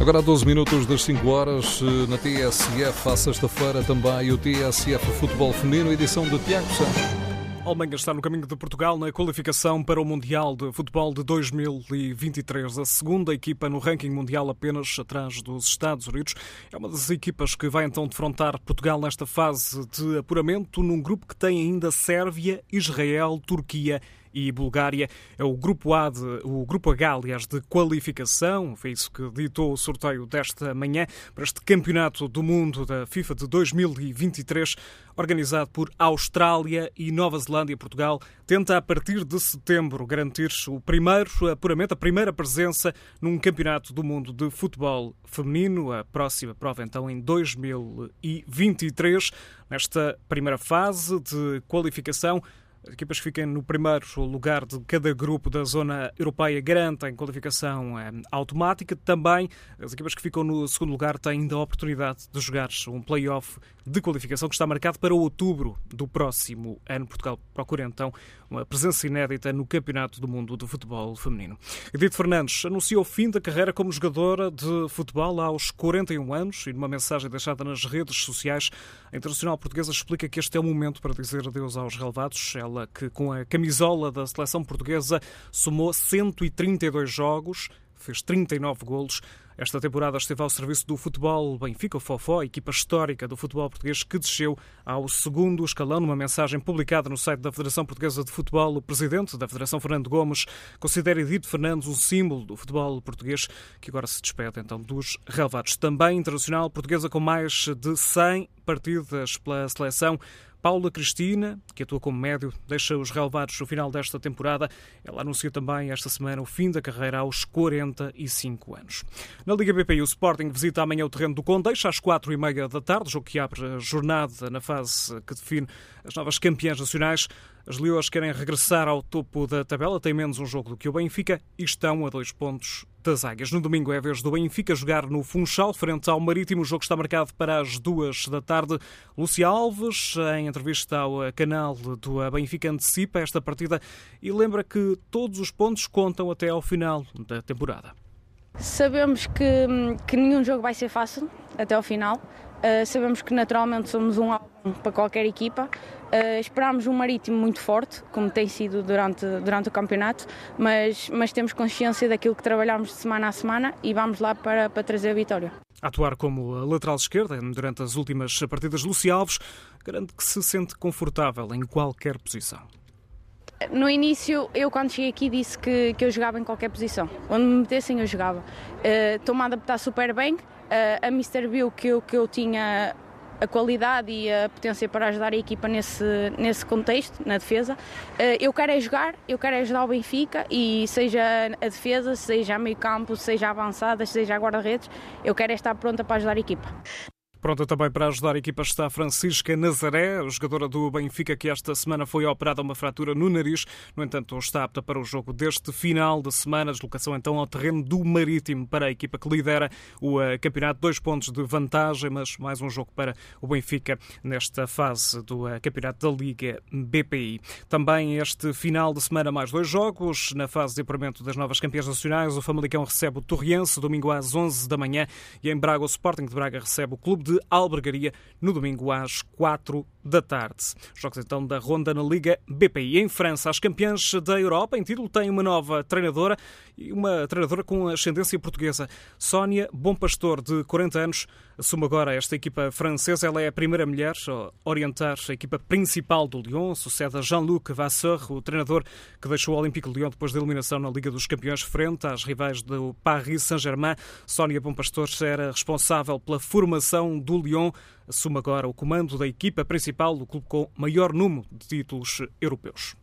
Agora a 12 minutos das 5 horas, eh, na TSF, à sexta-feira também o TSF Futebol Feminino, edição de Tiago Santos. A Alemanha está no caminho de Portugal na qualificação para o Mundial de Futebol de 2023. A segunda equipa no ranking mundial, apenas atrás dos Estados Unidos. É uma das equipas que vai então defrontar Portugal nesta fase de apuramento, num grupo que tem ainda Sérvia, Israel, Turquia e Bulgária. É o grupo A, de, o grupo H, aliás, de qualificação. Foi isso que ditou o sorteio desta manhã para este Campeonato do Mundo da FIFA de 2023, organizado por Austrália e Nova Zelândia. Portugal tenta, a partir de setembro, garantir o primeiro apuramento, a primeira presença num Campeonato do Mundo de Futebol Feminino. A próxima prova, então, em 2023. Nesta primeira fase de qualificação, as equipas que fiquem no primeiro lugar de cada grupo da zona europeia garantem qualificação é, automática. Também as equipas que ficam no segundo lugar têm ainda a oportunidade de jogar um play-off de qualificação que está marcado para outubro do próximo ano. Portugal procura então uma presença inédita no Campeonato do Mundo de Futebol Feminino. Edith Fernandes anunciou o fim da carreira como jogadora de futebol aos 41 anos e numa mensagem deixada nas redes sociais, a Internacional Portuguesa explica que este é o momento para dizer adeus aos relevados. Ela que com a camisola da seleção portuguesa somou 132 jogos, fez 39 golos esta temporada esteve ao serviço do futebol Benfica Fofó, equipa histórica do futebol português que desceu ao segundo escalão. Numa mensagem publicada no site da Federação Portuguesa de Futebol, o presidente da Federação, Fernando Gomes, considera Edito Fernandes um símbolo do futebol português que agora se despede então dos relevados. Também internacional portuguesa com mais de 100 partidas pela seleção. Paula Cristina, que atua como médio, deixa os relevados no final desta temporada. Ela anunciou também esta semana o fim da carreira aos 45 anos. Na Liga BPI, o Sporting visita amanhã o terreno do Condeixa às 4 e meia da tarde, jogo que abre a jornada na fase que define as novas campeãs nacionais. As Leões querem regressar ao topo da tabela, têm menos um jogo do que o Benfica e estão a dois pontos das Águias. No domingo é a vez do Benfica jogar no Funchal, frente ao Marítimo. O jogo está marcado para as duas da tarde. Lúcia Alves, em entrevista ao canal do Benfica, antecipa esta partida e lembra que todos os pontos contam até ao final da temporada. Sabemos que, que nenhum jogo vai ser fácil até ao final. Uh, sabemos que naturalmente somos um álbum para qualquer equipa. Uh, esperámos um marítimo muito forte, como tem sido durante, durante o campeonato, mas, mas temos consciência daquilo que trabalhamos de semana a semana e vamos lá para, para trazer a vitória. Atuar como lateral esquerda durante as últimas partidas, Luci Alves garante que se sente confortável em qualquer posição. No início, eu quando cheguei aqui disse que, que eu jogava em qualquer posição. Onde me metessem, eu jogava. Uh, Estou-me a adaptar super bem. Uh, a Mr. viu que eu, que eu tinha a qualidade e a potência para ajudar a equipa nesse, nesse contexto, na defesa. Uh, eu quero é jogar, eu quero é ajudar o Benfica e seja a defesa, seja a meio campo, seja avançada, seja a guarda-redes, eu quero é estar pronta para ajudar a equipa. Pronta também para ajudar a equipa está Francisca Nazaré, jogadora do Benfica que esta semana foi operada uma fratura no nariz. No entanto, está apta para o jogo deste final de semana. Deslocação então ao terreno do Marítimo para a equipa que lidera o eh, campeonato. Dois pontos de vantagem, mas mais um jogo para o Benfica nesta fase do eh, campeonato da Liga BPI. Também este final de semana mais dois jogos. Na fase de apuramento das novas campeãs nacionais, o Famalicão recebe o Torriense domingo às 11 da manhã e em Braga o Sporting de Braga recebe o Clube de de Albergaria no domingo às 4 da tarde. Jogos então da ronda na Liga BPI. Em França, as campeãs da Europa em título têm uma nova treinadora e uma treinadora com ascendência portuguesa. Sónia Bom Pastor, de 40 anos, assume agora esta equipa francesa. Ela é a primeira mulher a orientar a equipa principal do Lyon. Sucede a Jean-Luc Vasseur, o treinador que deixou o Olympique de Lyon depois da eliminação na Liga dos Campeões frente às rivais do Paris Saint-Germain. Sónia Bom Pastor era responsável pela formação do Lyon assume agora o comando da equipa principal do clube com maior número de títulos europeus.